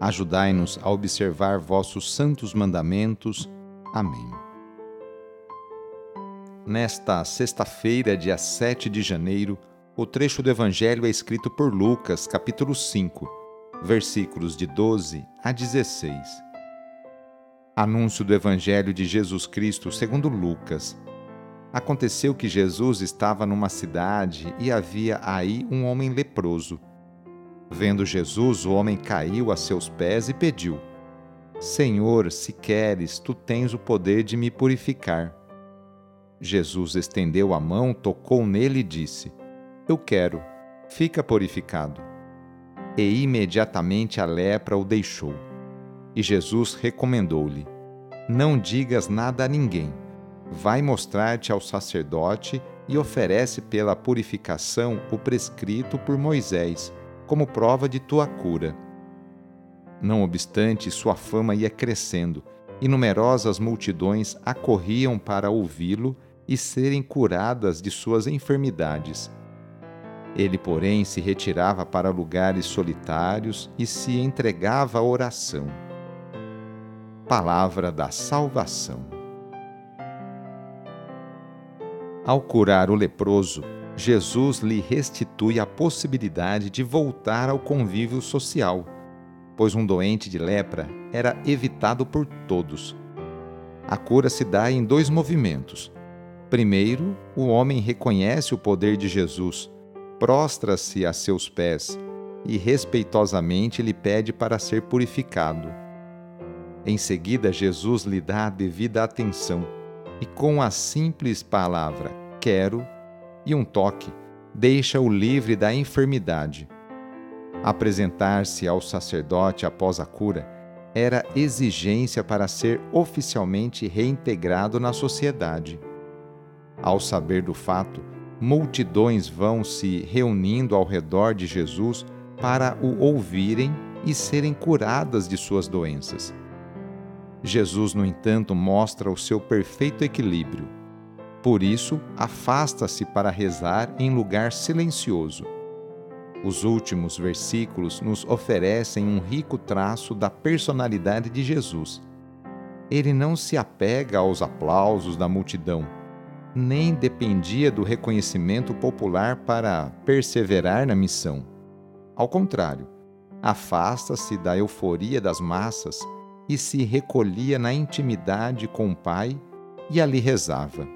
Ajudai-nos a observar vossos santos mandamentos. Amém. Nesta sexta-feira, dia 7 de janeiro, o trecho do Evangelho é escrito por Lucas, capítulo 5, versículos de 12 a 16. Anúncio do Evangelho de Jesus Cristo segundo Lucas. Aconteceu que Jesus estava numa cidade e havia aí um homem leproso. Vendo Jesus, o homem caiu a seus pés e pediu: Senhor, se queres, tu tens o poder de me purificar. Jesus estendeu a mão, tocou nele e disse: Eu quero, fica purificado. E imediatamente a lepra o deixou. E Jesus recomendou-lhe: Não digas nada a ninguém. Vai mostrar-te ao sacerdote e oferece pela purificação o prescrito por Moisés como prova de tua cura. Não obstante, sua fama ia crescendo, e numerosas multidões acorriam para ouvi-lo e serem curadas de suas enfermidades. Ele, porém, se retirava para lugares solitários e se entregava à oração. Palavra da Salvação. Ao curar o leproso, Jesus lhe restitui a possibilidade de voltar ao convívio social, pois um doente de lepra era evitado por todos. A cura se dá em dois movimentos. Primeiro, o homem reconhece o poder de Jesus, prostra-se a seus pés e respeitosamente lhe pede para ser purificado. Em seguida, Jesus lhe dá a devida atenção e, com a simples palavra quero, e um toque deixa-o livre da enfermidade. Apresentar-se ao sacerdote após a cura era exigência para ser oficialmente reintegrado na sociedade. Ao saber do fato, multidões vão se reunindo ao redor de Jesus para o ouvirem e serem curadas de suas doenças. Jesus, no entanto, mostra o seu perfeito equilíbrio por isso, afasta-se para rezar em lugar silencioso. Os últimos versículos nos oferecem um rico traço da personalidade de Jesus. Ele não se apega aos aplausos da multidão, nem dependia do reconhecimento popular para perseverar na missão. Ao contrário, afasta-se da euforia das massas e se recolhia na intimidade com o Pai e ali rezava.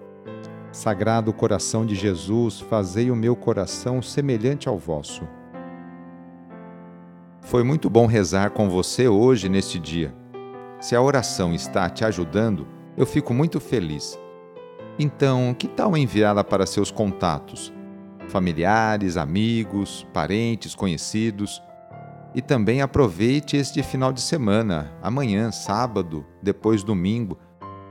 Sagrado coração de Jesus, fazei o meu coração semelhante ao vosso. Foi muito bom rezar com você hoje neste dia. Se a oração está te ajudando, eu fico muito feliz então, que tal enviá-la para seus contatos, familiares, amigos, parentes, conhecidos? E também aproveite este final de semana, amanhã, sábado, depois domingo,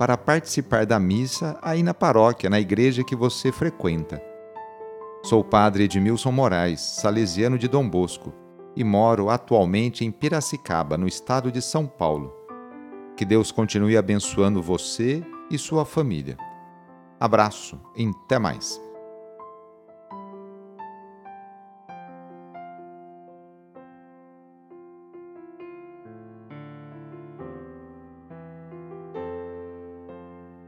para participar da missa aí na paróquia, na igreja que você frequenta. Sou o padre Edmilson Moraes, salesiano de Dom Bosco, e moro atualmente em Piracicaba, no estado de São Paulo. Que Deus continue abençoando você e sua família. Abraço e até mais.